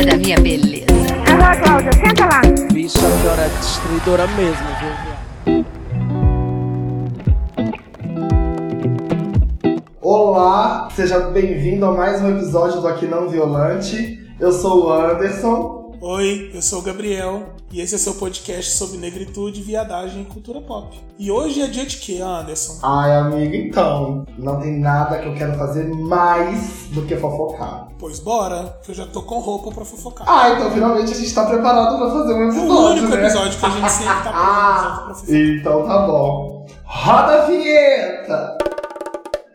é da minha beleza. Agora, Cláudia, senta lá. Bicha, a senhora é destruidora mesmo, viu? Olá, seja bem-vindo a mais um episódio do Aqui Não Violante. Eu sou o Anderson. Oi, eu sou o Gabriel e esse é seu podcast sobre negritude, viadagem e cultura pop. E hoje é dia de quê, Anderson? Ai, amigo, então, não tem nada que eu quero fazer mais do que fofocar. Pois bora, que eu já tô com roupa pra fofocar. Ah, então finalmente a gente tá preparado pra fazer um é episódio, o único né? episódio que a gente sempre tá preparado pra fofocar. Então tá bom. Roda a vinheta!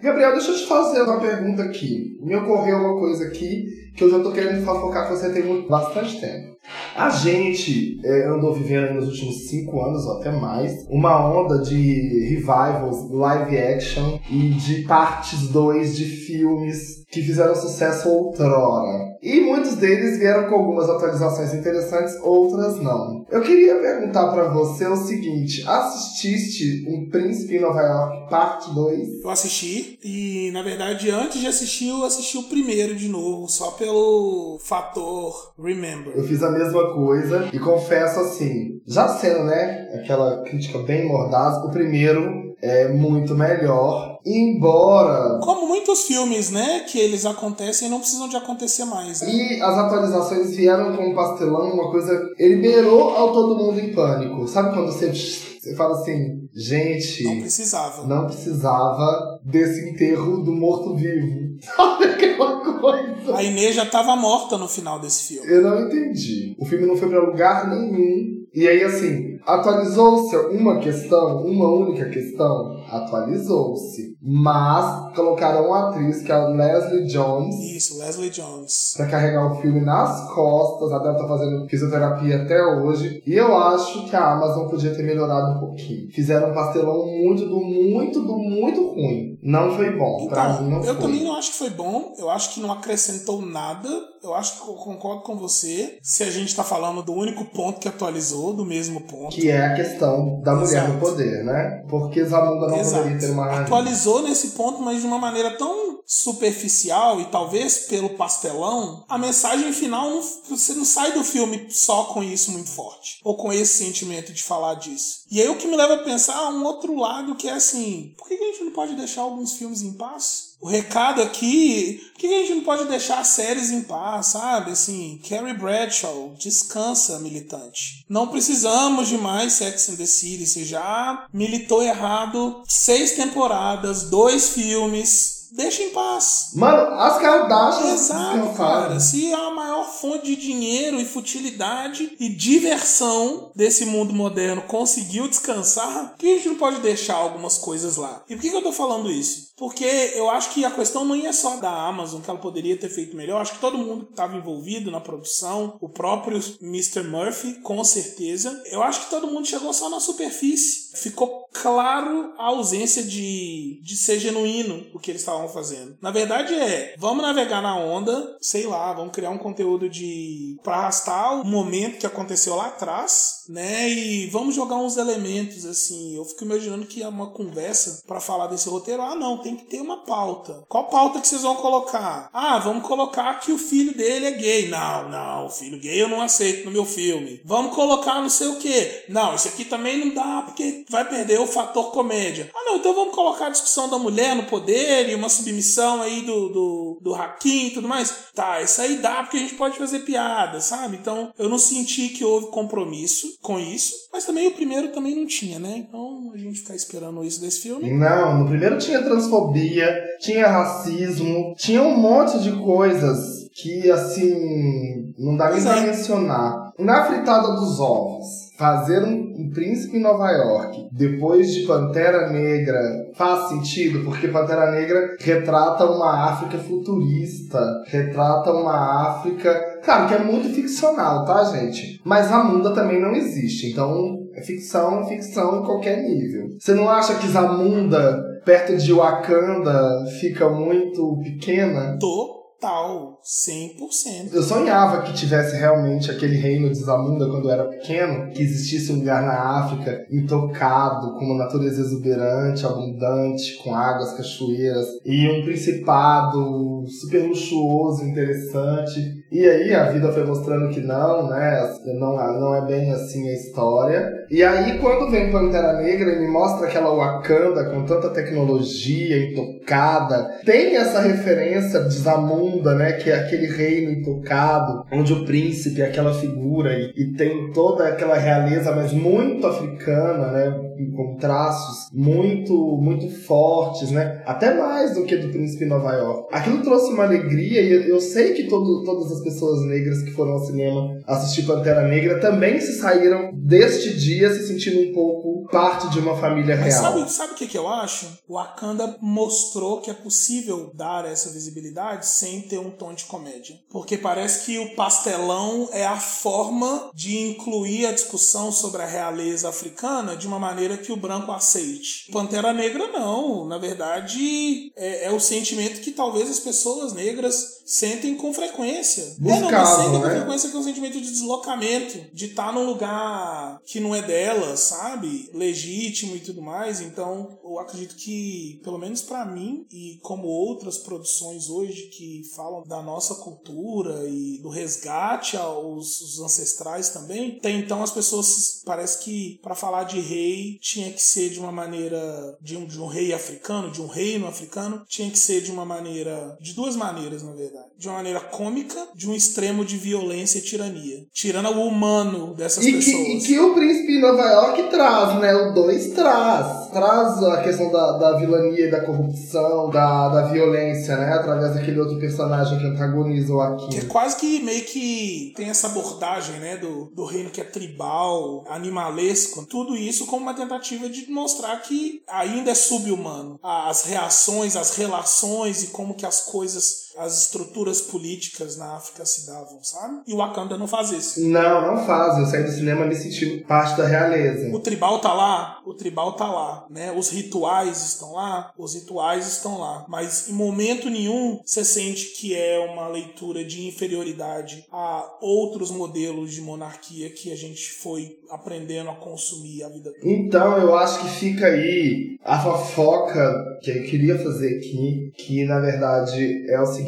Gabriel, deixa eu te fazer uma pergunta aqui. Me ocorreu uma coisa aqui que eu já tô querendo fofocar com você tem bastante tempo. A gente é, andou vivendo nos últimos cinco anos, ou até mais, uma onda de revivals, live action e de partes 2 de filmes que fizeram sucesso outrora. E muitos deles vieram com algumas atualizações interessantes, outras não. Eu queria perguntar pra você o seguinte: assististe Um Príncipe em Nova York, parte 2? Eu assisti e, na verdade, antes de assistir, eu assisti o primeiro de novo, só pelo fator Remember. Eu fiz a mesma coisa e confesso assim, já sendo, né, aquela crítica bem mordaz, o primeiro é muito melhor, embora Como muitos filmes, né, que eles acontecem e não precisam de acontecer mais. Né? E as atualizações vieram com um pastelão, uma coisa. Ele beirou ao todo mundo em pânico. Sabe quando você, você fala assim, gente, Não precisava. não precisava desse enterro do morto-vivo. Sabe aquela coisa? A Inês já tava morta no final desse filme. Eu não entendi. O filme não foi pra lugar nenhum. E aí, assim, atualizou-se uma questão, uma única questão? Atualizou-se. Mas colocaram uma atriz, que é a Leslie Jones, Isso, Leslie Jones. pra carregar o filme nas costas. A Débora tá fazendo fisioterapia até hoje. E eu acho que a Amazon podia ter melhorado um pouquinho. Fizeram um pastelão muito do muito do muito ruim. Não foi bom. Então, mim não eu foi. também não acho que foi bom. Eu acho que não acrescentou nada. Eu acho que eu concordo com você. Se a gente tá falando do único ponto que atualizou, do mesmo ponto. Que é a questão da mulher Exato. no poder, né? Porque Zamunda não Exato. poderia ter uma. Atualizou nesse ponto, mas de uma maneira tão superficial e talvez pelo pastelão, a mensagem final não, você não sai do filme só com isso muito forte, ou com esse sentimento de falar disso. E aí o que me leva a pensar um outro lado que é assim, por que a gente não pode deixar alguns filmes em paz? O recado aqui, por que a gente não pode deixar séries em paz, sabe? Assim, Carrie Bradshaw, descansa, militante. Não precisamos de mais Sex and the City. Você já militou errado seis temporadas, dois filmes. Deixa em paz. Mano, as Kardashians Exato, cara. Se é a maior fonte de dinheiro e futilidade e diversão desse mundo moderno conseguiu descansar, por que a gente não pode deixar algumas coisas lá? E por que, que eu tô falando isso? Porque eu acho que a questão não é só da Amazon, que ela poderia ter feito melhor. Acho que todo mundo que estava envolvido na produção, o próprio Mr. Murphy, com certeza. Eu acho que todo mundo chegou só na superfície. Ficou claro a ausência de, de ser genuíno o que eles estavam fazendo. Na verdade é, vamos navegar na onda, sei lá, vamos criar um conteúdo de para arrastar o momento que aconteceu lá atrás, né? E vamos jogar uns elementos assim. Eu fico imaginando que é uma conversa para falar desse roteiro. Ah, não, tem que ter uma pauta. Qual pauta que vocês vão colocar? Ah, vamos colocar que o filho dele é gay. Não, não, filho gay eu não aceito no meu filme. Vamos colocar não sei o que. Não, isso aqui também não dá porque vai perder o fator comédia. Ah, não, então vamos colocar a discussão da mulher no poder e uma submissão aí do, do, do Hakim e tudo mais. Tá, isso aí dá porque a gente pode fazer piada, sabe? Então eu não senti que houve compromisso com isso, mas também o primeiro também não tinha, né? Então a gente ficar esperando isso desse filme. Não, no primeiro tinha transfobia, tinha racismo, tinha um monte de coisas que, assim, não dá nem pra mencionar. Na fritada dos ovos, fazer um, um príncipe em Nova York, depois de Pantera Negra, faz sentido, porque Pantera Negra retrata uma África futurista, retrata uma África. Claro que é muito ficcional, tá, gente? Mas a Munda também não existe, então é ficção, é ficção em qualquer nível. Você não acha que Zamunda, perto de Wakanda, fica muito pequena? Total, 100%. Eu sonhava que tivesse realmente aquele reino de Zamunda quando eu era pequeno, que existisse um lugar na África intocado, com uma natureza exuberante, abundante, com águas, cachoeiras, e um principado super luxuoso, interessante. E aí a vida foi mostrando que não, né? Não, não é bem assim a história. E aí quando vem Pantera Negra e me mostra aquela Wakanda com tanta tecnologia intocada, tem essa referência de Zamunda, né? Que é aquele reino intocado, onde o príncipe é aquela figura e, e tem toda aquela realeza, mas muito africana, né? Com traços muito, muito fortes, né? Até mais do que do Príncipe Nova York. Aquilo trouxe uma alegria e eu sei que todo, todas as pessoas negras que foram ao cinema assistir Pantera Negra também se saíram deste dia se sentindo um pouco parte de uma família Mas real. sabe, sabe o que, que eu acho? O Wakanda mostrou que é possível dar essa visibilidade sem ter um tom de comédia. Porque parece que o pastelão é a forma de incluir a discussão sobre a realeza africana de uma maneira que o branco aceite. Pantera Negra não. Na verdade, é, é o sentimento que talvez as pessoas negras sentem com frequência. É, não, Buscavam, né? frequência que é um sentimento de deslocamento, de estar num lugar que não é delas, sabe? Legítimo e tudo mais. Então, eu acredito que, pelo menos pra mim, e como outras produções hoje que falam da nossa cultura e do resgate aos os ancestrais também, até então as pessoas parece que para falar de rei tinha que ser de uma maneira de um, de um rei africano, de um reino africano, tinha que ser de uma maneira de duas maneiras, na verdade. De uma maneira cômica, de um extremo de violência e tirania, tirando o humano dessas E que, pessoas. e que o Príncipe em Nova York traz, né? O 2 traz. Traz a questão da, da vilania e da corrupção, da, da violência, né? Através daquele outro personagem que antagoniza o. Que é quase que meio que tem essa abordagem, né, do, do reino que é tribal, animalesco, tudo isso como uma tentativa de mostrar que ainda é sub-humano. As reações, as relações e como que as coisas, as estruturas políticas na África se davam, sabe? E o Wakanda não faz isso. Não, não faz. Eu saí do cinema me sentindo parte da realeza. O tribal tá lá, o tribal tá lá, né? Os rituais estão lá, os rituais estão lá. Mas em momento nenhum você sente que é uma leitura de inferioridade a outros modelos de monarquia que a gente foi aprendendo a consumir a vida toda. Então, eu acho que fica aí a fofoca que eu queria fazer aqui, que na verdade é o seguinte: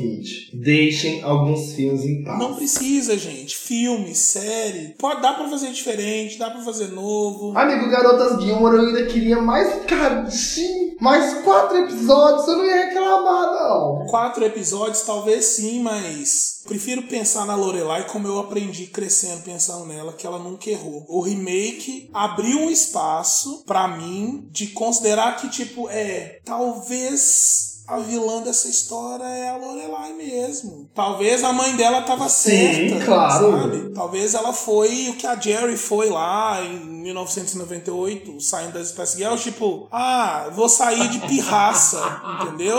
deixem alguns filmes em paz. Não precisa, gente. Filme, série. Pode dar pra fazer diferente, dá pra fazer novo. Amigo, Garotas Gilmore, eu ainda queria mais cadinho, mais quatro episódios, eu não ia reclamar, não. Quatro episódios, talvez sim, mas prefiro pensar na Lorelai como eu aprendi crescendo pensando nela, que ela nunca errou. O remake abriu um espaço pra mim de considerar que, tipo, é, talvez a vilã dessa história é a Lorelai mesmo. Talvez a mãe dela tava Sim, certa, claro. sabe? Talvez ela foi o que a Jerry foi lá em 1998, saindo das Spice Girls, tipo, ah, vou sair de pirraça, entendeu?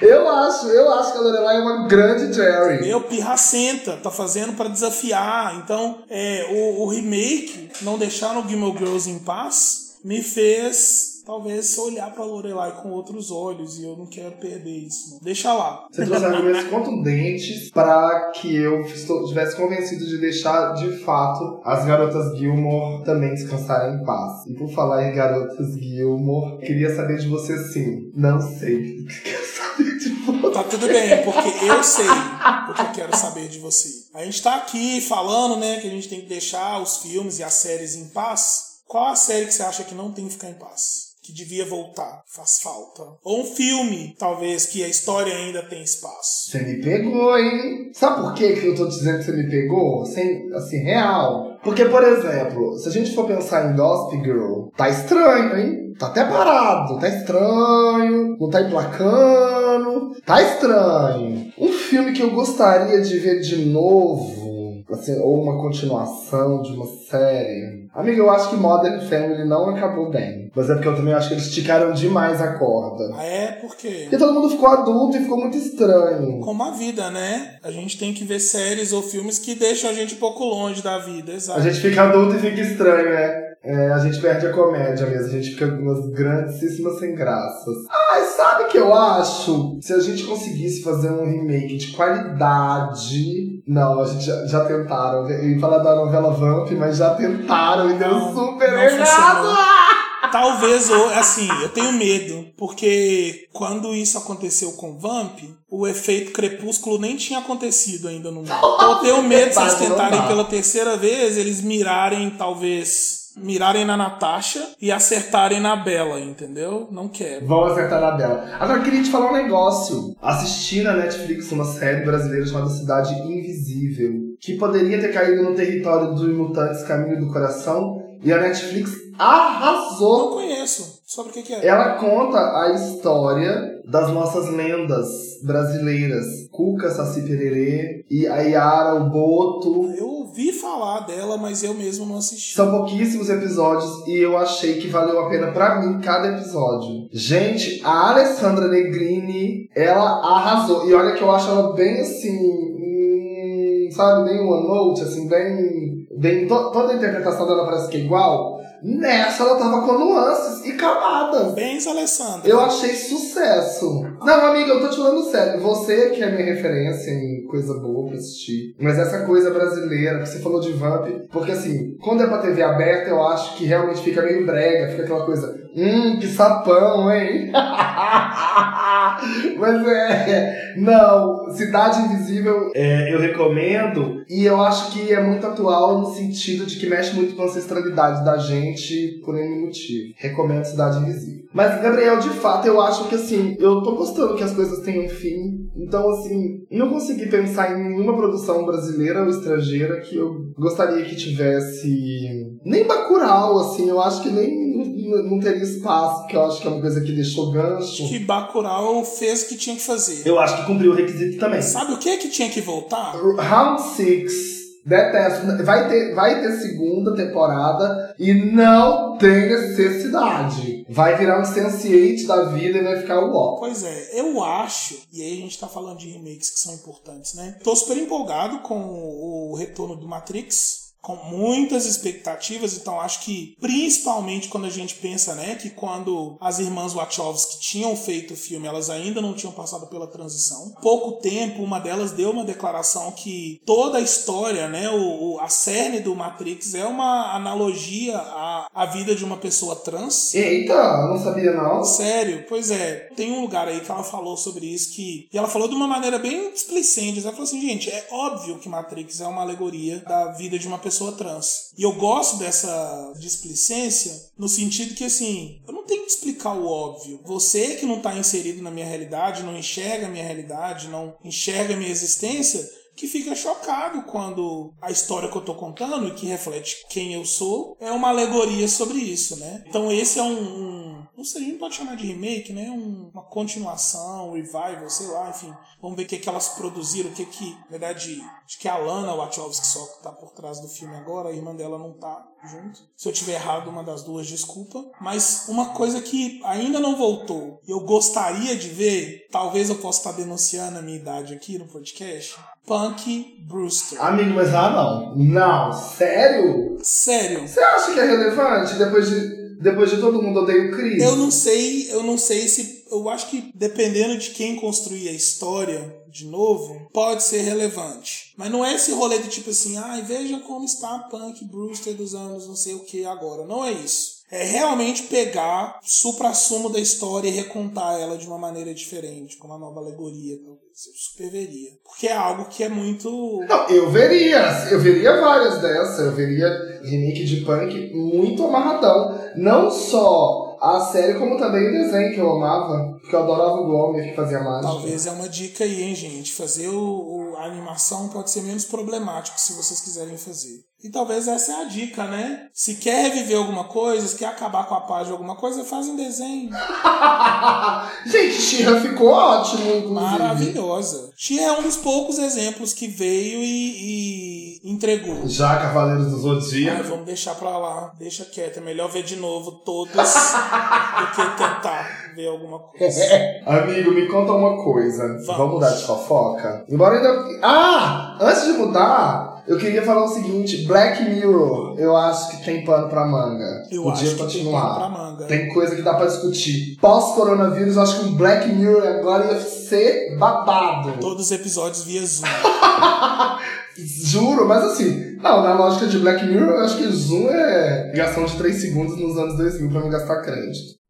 eu acho, eu acho que a Lorelai é uma grande Jerry. Meu, pirracenta, tá fazendo pra desafiar. Então, é, o, o remake, não deixar o Gilmore Girls em paz, me fez talvez olhar pra Lorelai com outros olhos e eu não quero perder isso. Não. Deixa lá. Você trouxe argumentos contundentes para que eu estivesse convencido de deixar, de fato, as garotas Gilmore também descansarem em paz. E por falar em garotas Gilmore, queria saber de você sim. Não sei. Quero saber de você. Tá tudo bem, porque eu sei o que eu quero saber de você. A gente tá aqui falando, né, que a gente tem que deixar os filmes e as séries em paz. Qual a série que você acha que não tem que ficar em paz? Que devia voltar, faz falta. Ou um filme, talvez, que a história ainda tem espaço. Você me pegou, hein? Sabe por que que eu tô dizendo que você me pegou? Sem, assim, real. Porque, por exemplo, se a gente for pensar em Gossip Girl, tá estranho, hein? Tá até parado, tá estranho, não tá emplacando, tá estranho. Um filme que eu gostaria de ver de novo, assim, ou uma continuação de uma série. Amiga, eu acho que Modern Family não acabou bem. Mas é porque eu também acho que eles esticaram demais a corda. Ah, é porque. Porque todo mundo ficou adulto e ficou muito estranho. Como a vida, né? A gente tem que ver séries ou filmes que deixam a gente um pouco longe da vida, exato. A gente fica adulto e fica estranho, né? É, a gente perde a comédia mesmo, a gente fica com umas grandíssimas sem graças. Ah, sabe o que eu acho? Se a gente conseguisse fazer um remake de qualidade. Não, a gente já, já tentaram. Eu ia falar da novela Vamp, mas já tentaram e deu Não, super não errado. funcionou. Talvez, ou assim, eu tenho medo, porque quando isso aconteceu com Vamp, o efeito crepúsculo nem tinha acontecido ainda no mundo. Eu tenho medo se eles tentarem pela terceira vez, eles mirarem, talvez mirarem na Natasha e acertarem na Bela, entendeu? Não quero. Vão acertar na Bela. Agora, eu queria te falar um negócio. Assisti na Netflix uma série brasileira chamada Cidade Invisível, que poderia ter caído no território dos Mutantes Caminho do Coração, e a Netflix arrasou. Não conheço. Sobre o que, que é? Ela conta a história das nossas lendas brasileiras. Cuca, Saci Pererê, e a Yara, o Boto. Eu ouvi falar dela, mas eu mesmo não assisti. São pouquíssimos episódios e eu achei que valeu a pena pra mim cada episódio. Gente, a Alessandra Negrini, ela arrasou. E olha que eu acho ela bem assim. hum, sabe, bem one note, assim, bem. bem to- toda a interpretação dela parece que é igual. Nessa ela tava com nuances e camadas. Bens, Alessandra. Eu achei sucesso. Não, amiga, eu tô te falando sério. Você que é minha referência em coisa boa pra assistir. Mas essa coisa brasileira, que você falou de Vamp. Porque assim, quando é pra TV aberta, eu acho que realmente fica meio brega. Fica aquela coisa, hum, que sapão, hein? Mas é. Não, Cidade Invisível é, eu recomendo. E eu acho que é muito atual no sentido de que mexe muito com a ancestralidade da gente por nenhum motivo. Recomendo Cidade Invisível. Mas, Gabriel, de fato, eu acho que assim, eu tô gostando que as coisas tenham fim. Então, assim, não consegui pensar em nenhuma produção brasileira ou estrangeira que eu gostaria que tivesse. Nem Bacurau, assim, eu acho que nem não- teria espaço, que eu acho que é uma coisa que deixou gancho. que Bacurau fez o que tinha que fazer. Eu acho que cumpriu o requisito também. Sabe o que que tinha que voltar? Round 6. Detesto. Vai ter, vai ter segunda temporada e não tem necessidade. Vai virar um Sense8 da vida e vai ficar o ó. Pois é, eu acho, e aí a gente tá falando de remakes que são importantes, né? Tô super empolgado com o retorno do Matrix. Com muitas expectativas, então acho que principalmente quando a gente pensa, né, que quando as irmãs Wachowski tinham feito o filme, elas ainda não tinham passado pela transição. Pouco tempo, uma delas deu uma declaração que toda a história, né, o, o- a cerne do Matrix é uma analogia à, à vida de uma pessoa trans. Eita, não sabia não. Sério, pois é. Tem um lugar aí que ela falou sobre isso que. E ela falou de uma maneira bem displicente. Ela falou assim, gente, é óbvio que Matrix é uma alegoria da vida de uma pessoa trans. E eu gosto dessa displicência no sentido que, assim, eu não tenho que explicar o óbvio. Você que não tá inserido na minha realidade, não enxerga a minha realidade, não enxerga a minha existência, que fica chocado quando a história que eu tô contando e que reflete quem eu sou é uma alegoria sobre isso, né? Então esse é um, um não sei, a gente pode chamar de remake, né? Um- uma continuação, um revival, sei lá, enfim. Vamos ver o que, que elas produziram, o que que, na verdade, acho que a Lana Wachowski só tá por trás do filme agora, a irmã dela não tá junto. Se eu tiver errado uma das duas, desculpa. Mas uma coisa que ainda não voltou e eu gostaria de ver, talvez eu possa estar denunciando a minha idade aqui no podcast, Punk Brewster. Amigo, mas ah não. Não, sério? Sério. Você acha que é relevante depois de, depois de todo mundo odeia o Chris? Eu não sei, eu não sei se. Eu acho que dependendo de quem construir a história de novo, pode ser relevante. Mas não é esse rolê de tipo assim, ai, veja como está a Punk Brewster dos anos não sei o que agora. Não é isso. É realmente pegar supra-sumo da história e recontar ela de uma maneira diferente, com uma nova alegoria, talvez. Eu super veria. Porque é algo que é muito. Não, eu veria. Eu veria várias dessas. Eu veria remake de punk muito amarradão. Não só a série, como também o desenho que eu amava. Porque eu adorava o Glomer que fazia mágica. Talvez é uma dica aí, hein, gente. Fazer o, o- a animação pode ser menos problemático se vocês quiserem fazer. E talvez essa é a dica, né? Se quer reviver alguma coisa, se quer acabar com a paz de alguma coisa, faz em desenho. Gente, Shira ficou ótimo, inclusive. Maravilhosa. Tia é um dos poucos exemplos que veio e, e entregou. Já Cavaleiros do Zodíaco. vamos deixar pra lá. Deixa quieto. É melhor ver de novo todos do que tentar ver alguma coisa. Amigo, me conta uma coisa. Vamos. Vamos mudar de fofoca? Embora ainda. Ah! Antes de mudar. Eu queria falar o seguinte: Black Mirror, eu acho que tem pano pra manga. Eu Podia acho que continuar. tem pano pra manga. Tem coisa que dá pra discutir. Pós-coronavírus, eu acho que um Black Mirror agora ia ser babado. Todos os episódios via Zoom. Juro, mas assim, não, na lógica de Black Mirror, eu acho que Zoom é ligação de 3 segundos nos anos 2000 pra não gastar crédito.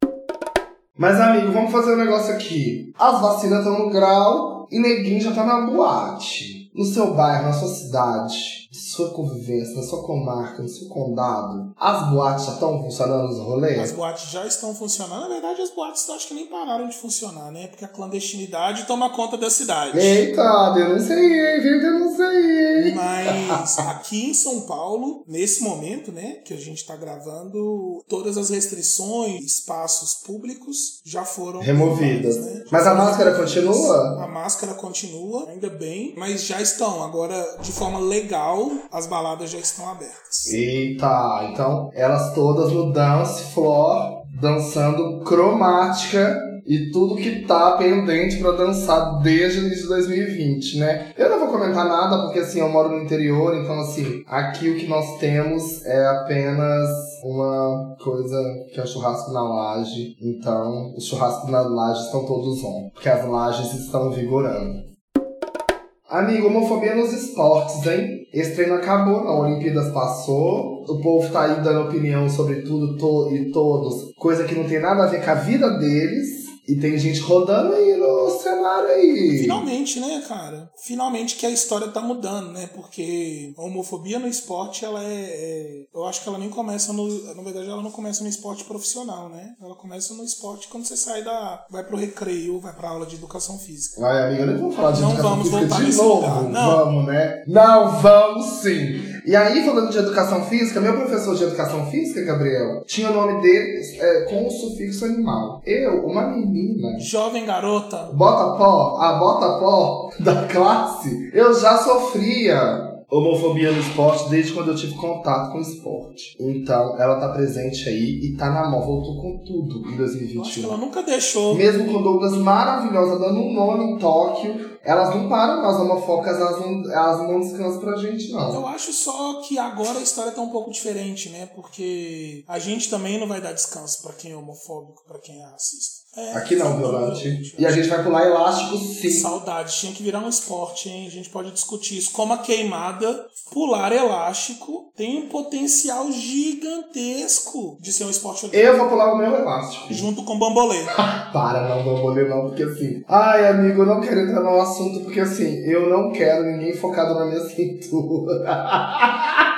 Mas, amigo, vamos fazer um negócio aqui. As vacinas estão no grau e neguinho já tá na boate. No seu bairro, na sua cidade, sua convivência, na sua comarca, no seu condado, as boates já estão funcionando nos rolês? As boates já estão funcionando. Na verdade, as boates acho que nem pararam de funcionar, né? Porque a clandestinidade toma conta da cidade. Eita, denunciei, viu? Denunciei. Mas aqui em São Paulo, nesse momento, né, que a gente tá gravando, todas as restrições, espaços públicos já foram Removidas. né? Mas a máscara continua? A máscara continua, ainda bem, mas já estão. Agora, de forma legal, as baladas já estão abertas. Eita, então elas todas no dance floor, dançando cromática e tudo que tá pendente pra dançar desde o início de 2020, né? Eu não vou comentar nada porque assim, eu moro no interior, então assim, aqui o que nós temos é apenas uma coisa que é o churrasco na laje. Então, os churrascos na laje estão todos on, porque as lajes estão vigorando. Amigo, homofobia nos esportes, hein? Esse treino acabou, não. Olimpíadas passou. O povo tá aí dando opinião sobre tudo to e todos. Coisa que não tem nada a ver com a vida deles. E tem gente rodando aí no cenário aí. Finalmente, né, cara? Finalmente que a história tá mudando, né? Porque a homofobia no esporte, ela é, é- Eu acho que ela nem começa no. Na verdade, ela não começa no esporte profissional, né? Ela começa no esporte quando você sai da. Vai pro recreio, vai pra aula de educação física. Vai, amiga, nem vamos falar de Não educação vamos física voltar de novo. lugar, não. Vamos, né? Não, vamos sim. E aí, falando de educação física, meu professor de educação física, Gabriel, tinha o nome dele é, com o sufixo animal. Eu, uma menina, Jovem garota, bota pó, a bota pó da classe, eu já sofria homofobia no esporte desde quando eu tive contato com o esporte. Então, ela tá presente aí e tá na mão, voltou com tudo em eu acho que 2021. ela nunca deixou. Mesmo com Douglas maravilhosa dando um nome em Tóquio, elas não param as homofóbicas, elas não, elas não descansam pra gente, não. Eu acho só que agora a história tá um pouco diferente, né? Porque a gente também não vai dar descanso pra quem é homofóbico, pra quem é racista. É, Aqui não, violante. E a gente vai pular elástico sim. Saudade, tinha que virar um esporte, hein? A gente pode discutir isso. Como a queimada, pular elástico tem um potencial gigantesco de ser um esporte olímpico. Eu vou pular o meu elástico. Junto com bambolê. Para, não ler não, porque assim. Ai, amigo, eu não quero entrar no assunto, porque assim, eu não quero ninguém focado na minha cintura.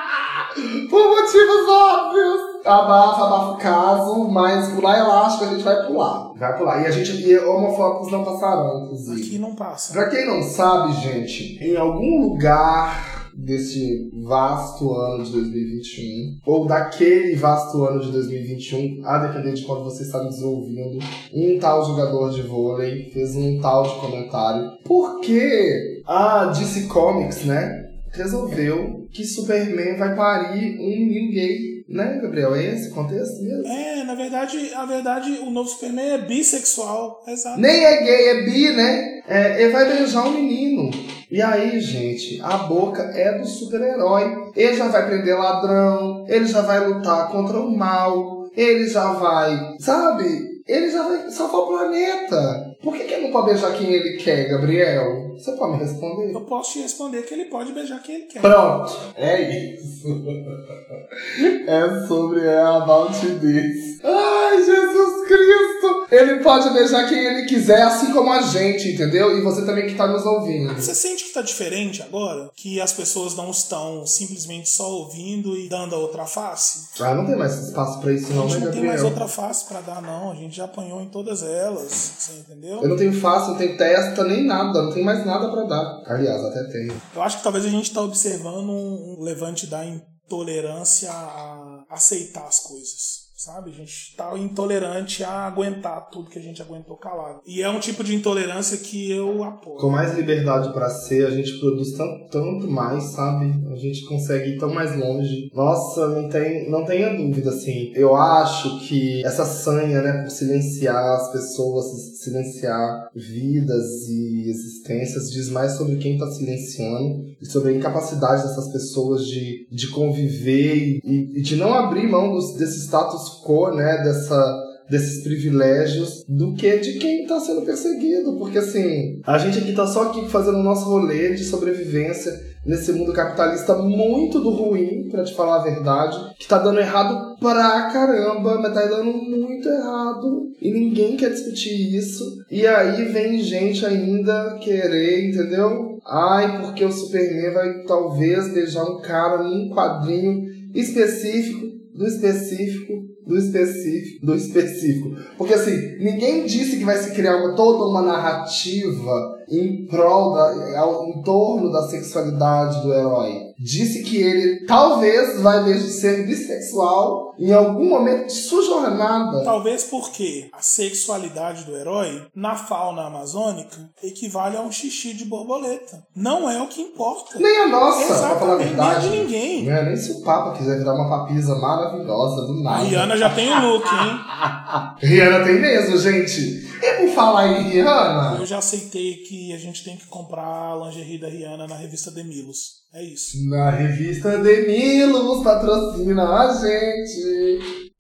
Por motivos óbvios. Abafa, abafa o caso, mas pular elástico a gente vai pular. Vai pular. E a gente. E homofóbicos não passarão, inclusive. Aqui não passa. Pra quem não sabe, gente, em algum lugar desse vasto ano de 2021, ou daquele vasto ano de 2021, a depender de quando você está nos ouvindo, um tal jogador de vôlei fez um tal de comentário. Porque a DC Comics, né, resolveu que Superman vai parir um menino gay. Né, Gabriel? É esse contexto mesmo? É, na verdade, na verdade, o novo Superman é bissexual. Exato. Nem é gay, é bi, né? É, ele vai beijar um menino. E aí, gente, a boca é do super-herói. Ele já vai prender ladrão, ele já vai lutar contra o mal, ele já vai, sabe? Ele já vai salvar o planeta. Por que, que ele não pode beijar quem ele quer, Gabriel? Você pode me responder? Eu posso te responder que ele pode beijar quem ele quer. Pronto, é isso. é sobre a about this. Ai, Jesus Cristo! Ele pode beijar quem ele quiser, assim como a gente, entendeu? E você também que tá nos ouvindo. Você sente que tá diferente agora? Que as pessoas não estão simplesmente só ouvindo e dando a outra face? Ah, não tem mais espaço pra isso A não, gente né, não tem mais outra face pra dar, não. A gente já apanhou em todas elas. Você entendeu? Eu não tenho face, não tenho testa, nem nada. Não tem mais nada pra dar. Aliás, até tenho. Eu acho que talvez a gente tá observando um levante da intolerância a aceitar as coisas. Sabe? A gente tá intolerante a aguentar tudo que a gente aguentou calado. E é um tipo de intolerância que eu apoio. Com mais liberdade pra ser, a gente produz tanto, tanto mais, sabe? A gente consegue ir tão mais longe. Nossa, não, tem, não tenha dúvida, assim. Eu acho que essa sanha, né, por silenciar as pessoas, silenciar vidas e existências, diz mais sobre quem tá silenciando e sobre a incapacidade dessas pessoas de, de conviver e, e de não abrir mão dos, desse status quo, né, dessa desses privilégios do que de quem está sendo perseguido. Porque assim, a gente aqui tá só aqui fazendo o nosso rolê de sobrevivência nesse mundo capitalista muito do ruim, para te falar a verdade, que tá dando errado pra caramba, mas tá dando muito errado e ninguém quer discutir isso. E aí vem gente ainda querer, entendeu? Ai, porque o Superman vai talvez beijar um cara num quadrinho específico, do específico, do específico, do específico. Porque assim, ninguém disse que vai se criar uma, toda uma narrativa em prol da, em torno da sexualidade do herói. Disse que ele talvez vai deixar de ser bissexual em algum momento de sua jornada. Talvez porque a sexualidade do herói na fauna amazônica equivale a um xixi de borboleta. Não é o que importa. Nem a nossa, pra falar a Exatamente, verdade. nem de ninguém. Não é nem se o Papa quiser virar uma papisa maravilhosa do nada. Rihanna já tem o look, hein? Rihanna tem mesmo, gente. E por falar em Rihanna, Eu já aceitei que a gente tem que comprar a lingerie da Rihanna na revista Demilos. É isso. na revista Demilos patrocina a gente.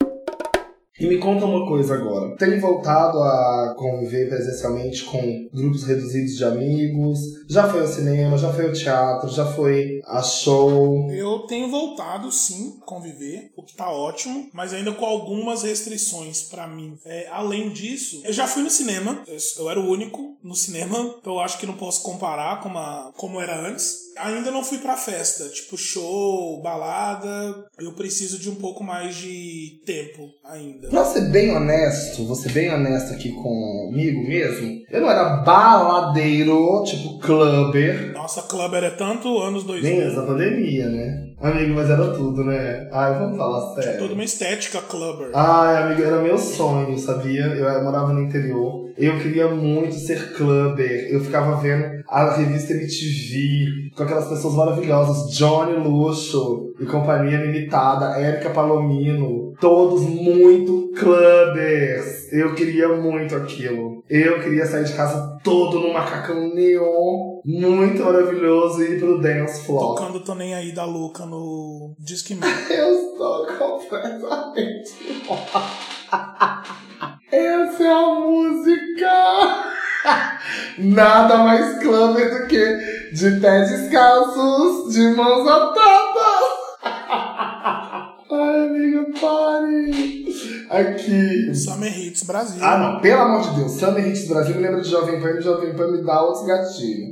E me conta uma coisa agora. Tem voltado a conviver presencialmente com grupos reduzidos de amigos? Já foi ao cinema, já foi ao teatro, já foi a show? Eu tenho voltado, sim, a conviver, o que tá ótimo, mas ainda com algumas restrições pra mim. É, além disso, eu já fui no cinema, eu, eu era o único no cinema, então eu acho que não posso comparar com a, como era antes. Ainda não fui pra festa, tipo show, balada. Eu preciso de um pouco mais de tempo ainda. Pra ser bem honesto, vou ser bem honesto aqui comigo mesmo, eu não era baladeiro, tipo clubber, Nossa, Clubber é tanto anos 2000. nem essa pandemia, né? Amigo, mas era tudo, né? Ai, vamos falar sério. Toda uma estética Clubber. Ai, amigo, era meu sonho, sabia? Eu morava no interior. Eu queria muito ser clubber. Eu ficava vendo a revista MTV com aquelas pessoas maravilhosas, Johnny Luxo e companhia limitada, Érica Palomino, todos muito clubbers. Eu queria muito aquilo. Eu queria sair de casa todo num macacão neon, muito maravilhoso e ir pro dance floor. Tocando Tô Nem Aí da Luca no Discman. Eu estou completamente. Essa é a música! Nada mais clubber do que de pés descalços, de mãos atadas! Ai, amiga, pare! Aqui. Summer Hits Brasil. Ah, não, pelo amor de Deus, Summer Hits Brasil me lembra de Jovem Pan e Jovem Pan me dá outros gatilhos.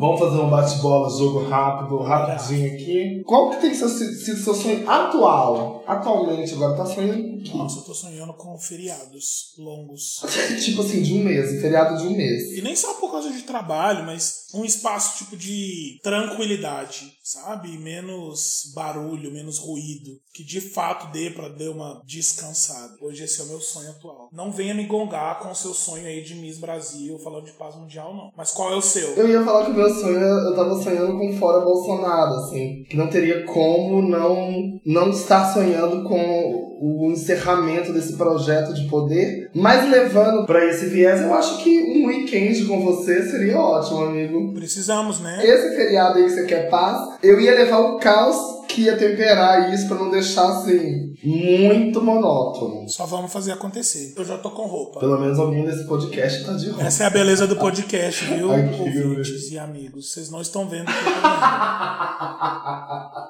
Vamos fazer um bate-bola, jogo rápido, rapidinho aqui. Qual que tem sido seu sonho atual? Atualmente, agora tá sonhando. Nossa, eu tô sonhando com feriados longos. tipo assim, de um mês, feriado de um mês. E nem só por causa de trabalho, mas um espaço tipo de tranquilidade, sabe? Menos barulho, menos ruído. Que de fato dê pra dar uma descansada. Hoje esse é o meu sonho atual. Não venha me gongar com o seu sonho aí de Miss Brasil falando de paz mundial, não. Mas qual é o seu? Eu ia falar que o meu sonho, eu tava sonhando com fora Bolsonaro, assim. Que não teria como não, não estar sonhando com o encerramento desse projeto de poder. Mas levando pra esse viés, eu acho que um weekend com você seria ótimo, amigo. Precisamos, né? Esse feriado aí que você quer paz, eu ia levar o caos que ia temperar isso pra não deixar assim muito monótono. Só vamos fazer acontecer. Eu já tô com roupa. Pelo menos alguém desse podcast tá de roupa. Essa é a beleza do podcast, viu? Ai, Ouvintes e amigos. Vocês não estão vendo que eu tô vendo.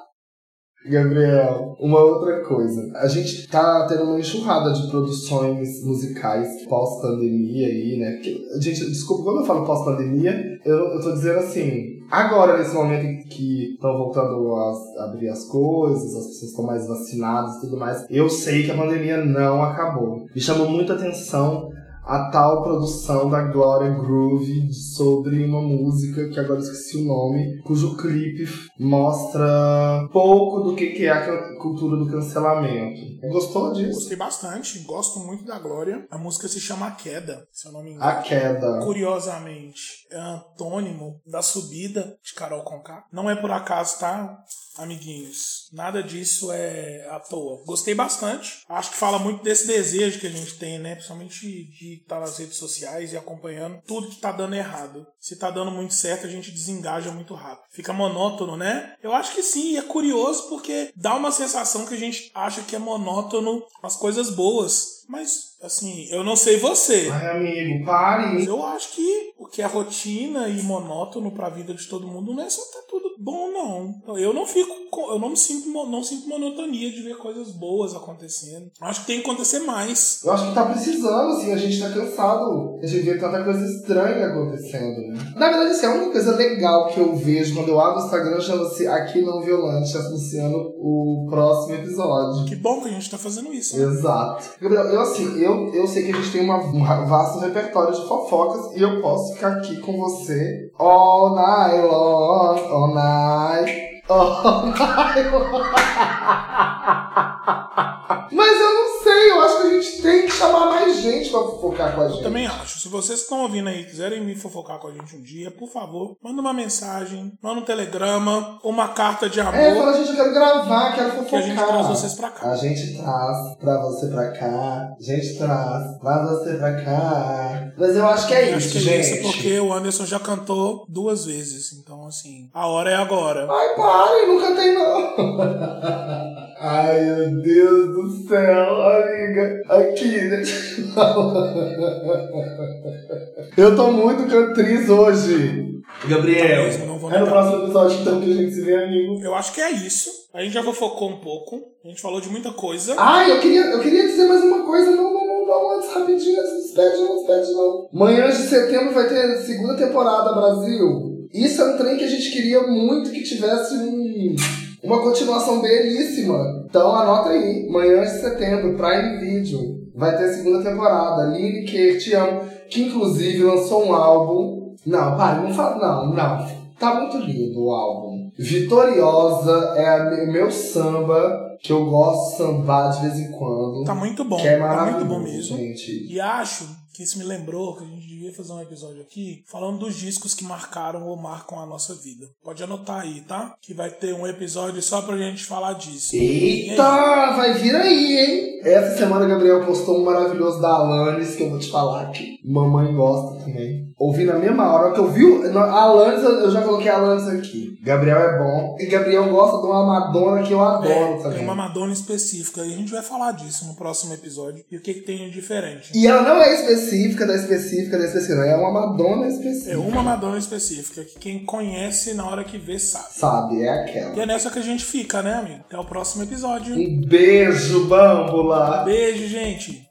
Gabriel, uma outra coisa. A gente tá tendo uma enxurrada de produções musicais pós-pandemia aí, né? Porque, gente, desculpa, quando eu falo pós-pandemia, eu, eu tô dizendo assim, agora, nesse momento que estão voltando a abrir as coisas, as pessoas estão mais vacinadas e tudo mais, eu sei que a pandemia não acabou. Me chamou muita atenção a tal produção da Gloria Groove sobre uma música que agora esqueci o nome, cujo clipe mostra pouco do que que é a cultura do cancelamento. Gostou disso? Gostei bastante, gosto muito da Glória. A música se chama A Queda, se eu não me engano. A queda. Curiosamente, é antônimo da subida de Carol Conká. Não é por acaso, tá, amiguinhos? Nada disso é à toa. Gostei bastante. Acho que fala muito desse desejo que a gente tem, né? Principalmente de estar nas redes sociais e acompanhando tudo que tá dando errado. Se tá dando muito certo, a gente desengaja muito rápido. Fica monótono, né? Eu acho que sim, é curioso porque dá uma sensação que a gente acha que é monótono as coisas boas. Mas, assim, eu não sei você. Ai, amigo, pare. Eu acho que o que é rotina e monótono pra vida de todo mundo não é só tá tudo bom, não. Eu não fico. Eu não me sinto, não sinto monotonia de ver coisas boas acontecendo. Acho que tem que acontecer mais. Eu acho que tá precisando, assim, a gente tá cansado de ver tanta coisa estranha acontecendo, né? Na verdade, assim, a única coisa legal que eu vejo quando eu abro o Instagram chama-se Aqui Não Violante, anunciando o próximo episódio. Que bom que a gente tá fazendo isso. né? Exato. Gabriel, eu assim, eu, eu sei que a gente tem uma, um vasto repertório de fofocas e eu posso ficar aqui com você all night long, all night, all night long. Mas eu gente tem que chamar mais gente pra fofocar com a gente. Eu também acho. Se vocês estão ouvindo aí quiserem vir fofocar com a gente um dia, por favor, manda uma mensagem, manda um telegrama, uma carta de amor. É, fala, gente, eu quero gravar, quero fofocar. Que a gente traz vocês pra cá. A gente traz pra você pra cá. A gente traz pra você pra cá. Mas eu acho que é Acho isso, que é gente. isso, porque o Anderson já cantou duas vezes. Então, assim, a hora é agora. Ai, pare, não cantei não. Ai, meu Deus do céu, amiga. Aqui, deixa eu tô muito cantriz hoje. Gabriel, não vou é no próximo episódio então que a gente se vê, amigo. Eu acho que é isso. A gente já fofocou um pouco. A gente falou de muita coisa. Ai, eu queria, eu queria dizer mais uma coisa. Não, não, não, não, antes, rapidinho, antes, não despede, não despede, não. Manhãs de setembro vai ter segunda temporada, Brasil. Isso é um trem que a gente queria muito que tivesse um, uma continuação belíssima. Então anota aí, Manhãs de setembro, Prime Video. Vai ter segunda temporada. Lineker, te amo. Que inclusive lançou um álbum. Não, pai, não fala. Não, não. Tá muito lindo o álbum. Vitoriosa é a o meu samba que eu gosto de sambar de vez em quando. Tá muito bom. que é tá maravilhoso, muito bom mesmo. gente. E acho que isso me lembrou que a gente devia fazer um episódio aqui falando dos discos que marcaram ou marcam a nossa vida. Pode anotar aí, tá? Que vai ter um episódio só pra gente falar disso. Eita, vai vir aí, hein? Essa semana o Gabriel postou um maravilhoso da Alanis, que eu vou te falar que mamãe gosta também. Ouvi na mesma hora que eu vi a Alanis, eu eu já coloquei a Alanis aqui. Gabriel é bom. E Gabriel gosta de uma Madonna que eu adoro É, também. Uma Madonna específica e a gente vai falar disso no próximo episódio e o que, que tem de diferente. E ela não é específica da específica da específica, não. É uma Madonna específica. É uma Madonna específica que quem conhece na hora que vê sabe. Sabe, é aquela. E é nessa que a gente fica, né, amigo? Até o próximo episódio. Um beijo, bambola! Beijo, gente.